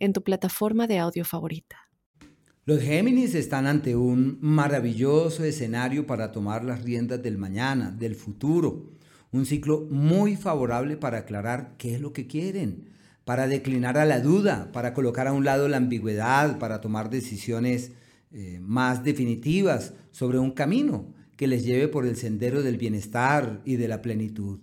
en tu plataforma de audio favorita. Los Géminis están ante un maravilloso escenario para tomar las riendas del mañana, del futuro. Un ciclo muy favorable para aclarar qué es lo que quieren, para declinar a la duda, para colocar a un lado la ambigüedad, para tomar decisiones eh, más definitivas sobre un camino que les lleve por el sendero del bienestar y de la plenitud.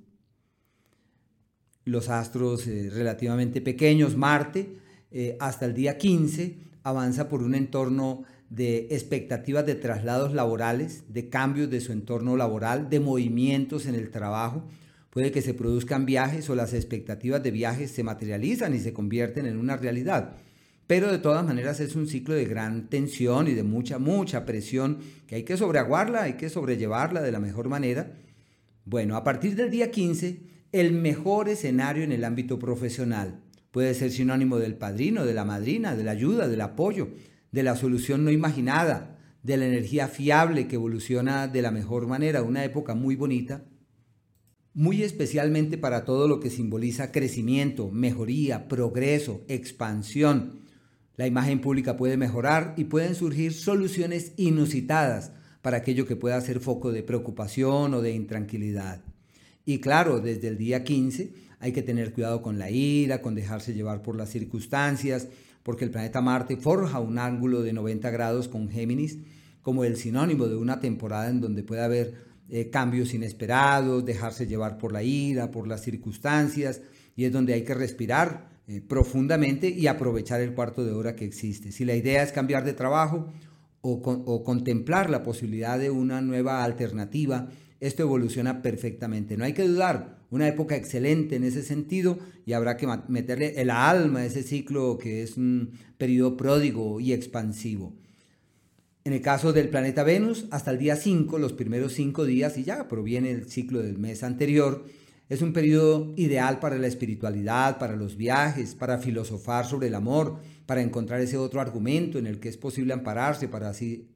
Los astros eh, relativamente pequeños, Marte, eh, hasta el día 15, avanza por un entorno de expectativas de traslados laborales, de cambios de su entorno laboral, de movimientos en el trabajo. Puede que se produzcan viajes o las expectativas de viajes se materializan y se convierten en una realidad. Pero de todas maneras es un ciclo de gran tensión y de mucha, mucha presión que hay que sobreaguarla, hay que sobrellevarla de la mejor manera. Bueno, a partir del día 15, el mejor escenario en el ámbito profesional puede ser sinónimo del padrino, de la madrina, de la ayuda, del apoyo, de la solución no imaginada, de la energía fiable que evoluciona de la mejor manera, una época muy bonita, muy especialmente para todo lo que simboliza crecimiento, mejoría, progreso, expansión. La imagen pública puede mejorar y pueden surgir soluciones inusitadas para aquello que pueda ser foco de preocupación o de intranquilidad. Y claro, desde el día 15 hay que tener cuidado con la ira, con dejarse llevar por las circunstancias, porque el planeta Marte forja un ángulo de 90 grados con Géminis como el sinónimo de una temporada en donde puede haber eh, cambios inesperados, dejarse llevar por la ira, por las circunstancias, y es donde hay que respirar eh, profundamente y aprovechar el cuarto de hora que existe. Si la idea es cambiar de trabajo o contemplar la posibilidad de una nueva alternativa, esto evoluciona perfectamente. No hay que dudar, una época excelente en ese sentido y habrá que meterle el alma a ese ciclo que es un periodo pródigo y expansivo. En el caso del planeta Venus, hasta el día 5, los primeros 5 días, y ya proviene el ciclo del mes anterior, es un periodo ideal para la espiritualidad, para los viajes, para filosofar sobre el amor, para encontrar ese otro argumento en el que es posible ampararse para así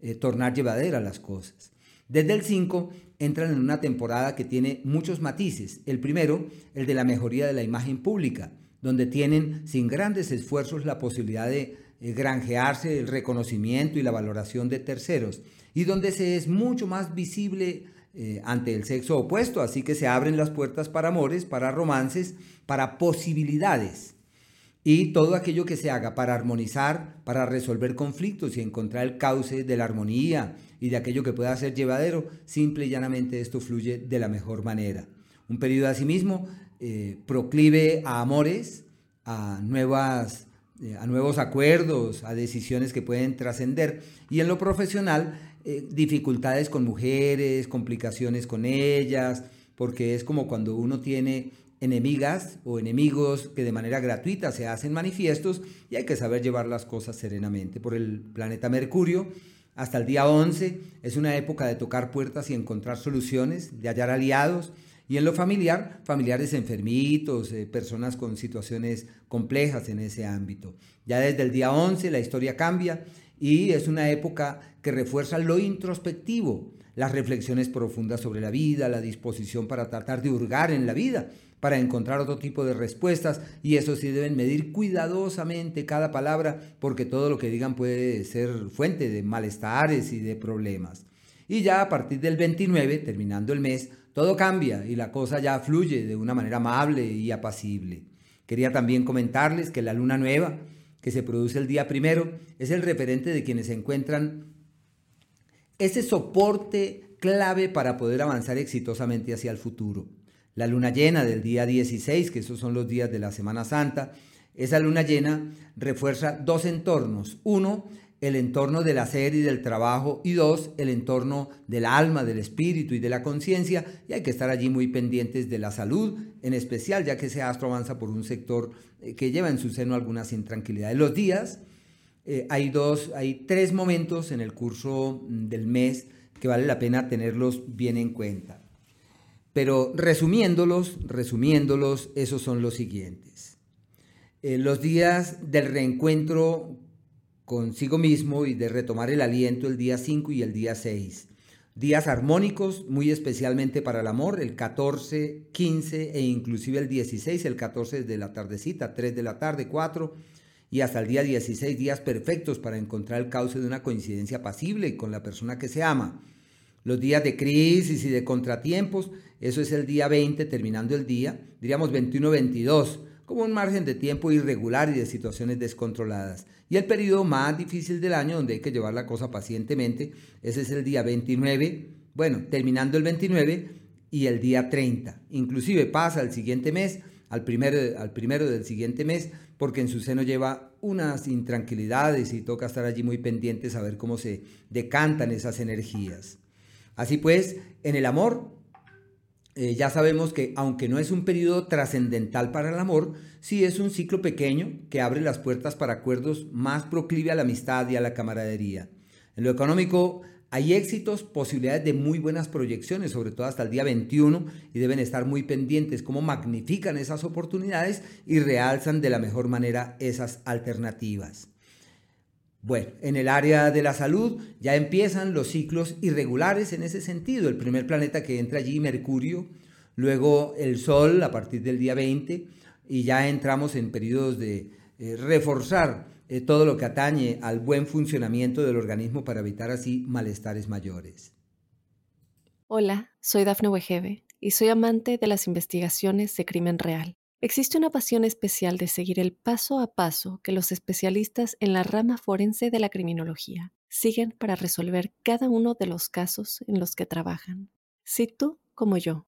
eh, tornar llevadera las cosas. Desde el 5 entran en una temporada que tiene muchos matices. El primero, el de la mejoría de la imagen pública, donde tienen sin grandes esfuerzos la posibilidad de eh, granjearse el reconocimiento y la valoración de terceros, y donde se es mucho más visible eh, ante el sexo opuesto, así que se abren las puertas para amores, para romances, para posibilidades y todo aquello que se haga para armonizar, para resolver conflictos y encontrar el cauce de la armonía y de aquello que pueda ser llevadero, simple y llanamente esto fluye de la mejor manera. Un periodo asimismo eh, proclive a amores, a, nuevas, eh, a nuevos acuerdos, a decisiones que pueden trascender y en lo profesional eh, dificultades con mujeres, complicaciones con ellas, porque es como cuando uno tiene enemigas o enemigos que de manera gratuita se hacen manifiestos y hay que saber llevar las cosas serenamente. Por el planeta Mercurio, hasta el día 11 es una época de tocar puertas y encontrar soluciones, de hallar aliados. Y en lo familiar, familiares enfermitos, eh, personas con situaciones complejas en ese ámbito. Ya desde el día 11 la historia cambia y es una época que refuerza lo introspectivo, las reflexiones profundas sobre la vida, la disposición para tratar de hurgar en la vida para encontrar otro tipo de respuestas y eso sí deben medir cuidadosamente cada palabra porque todo lo que digan puede ser fuente de malestares y de problemas. Y ya a partir del 29, terminando el mes, todo cambia y la cosa ya fluye de una manera amable y apacible. Quería también comentarles que la luna nueva, que se produce el día primero, es el referente de quienes encuentran ese soporte clave para poder avanzar exitosamente hacia el futuro la luna llena del día 16, que esos son los días de la Semana Santa, esa luna llena refuerza dos entornos. Uno, el entorno del hacer y del trabajo y dos, el entorno del alma, del espíritu y de la conciencia y hay que estar allí muy pendientes de la salud, en especial ya que ese astro avanza por un sector eh, que lleva en su seno algunas intranquilidades. Los días eh, hay dos, hay tres momentos en el curso mm, del mes que vale la pena tenerlos bien en cuenta. Pero resumiéndolos, resumiéndolos, esos son los siguientes. Eh, los días del reencuentro consigo mismo y de retomar el aliento el día 5 y el día 6. Días armónicos, muy especialmente para el amor, el 14, 15 e inclusive el 16, el 14 de la tardecita, 3 de la tarde, 4 y hasta el día 16 días perfectos para encontrar el cauce de una coincidencia pasible con la persona que se ama. Los días de crisis y de contratiempos, eso es el día 20 terminando el día, diríamos 21-22, como un margen de tiempo irregular y de situaciones descontroladas. Y el periodo más difícil del año, donde hay que llevar la cosa pacientemente, ese es el día 29, bueno, terminando el 29 y el día 30. Inclusive pasa el siguiente mes, al primero, al primero del siguiente mes, porque en su seno lleva unas intranquilidades y toca estar allí muy pendientes a ver cómo se decantan esas energías. Así pues, en el amor eh, ya sabemos que aunque no es un periodo trascendental para el amor, sí es un ciclo pequeño que abre las puertas para acuerdos más proclive a la amistad y a la camaradería. En lo económico hay éxitos, posibilidades de muy buenas proyecciones, sobre todo hasta el día 21, y deben estar muy pendientes cómo magnifican esas oportunidades y realzan de la mejor manera esas alternativas. Bueno, en el área de la salud ya empiezan los ciclos irregulares en ese sentido. El primer planeta que entra allí, Mercurio, luego el Sol a partir del día 20 y ya entramos en periodos de eh, reforzar eh, todo lo que atañe al buen funcionamiento del organismo para evitar así malestares mayores. Hola, soy Dafne Wegebe y soy amante de las investigaciones de crimen real. Existe una pasión especial de seguir el paso a paso que los especialistas en la rama forense de la criminología siguen para resolver cada uno de los casos en los que trabajan. Si tú, como yo,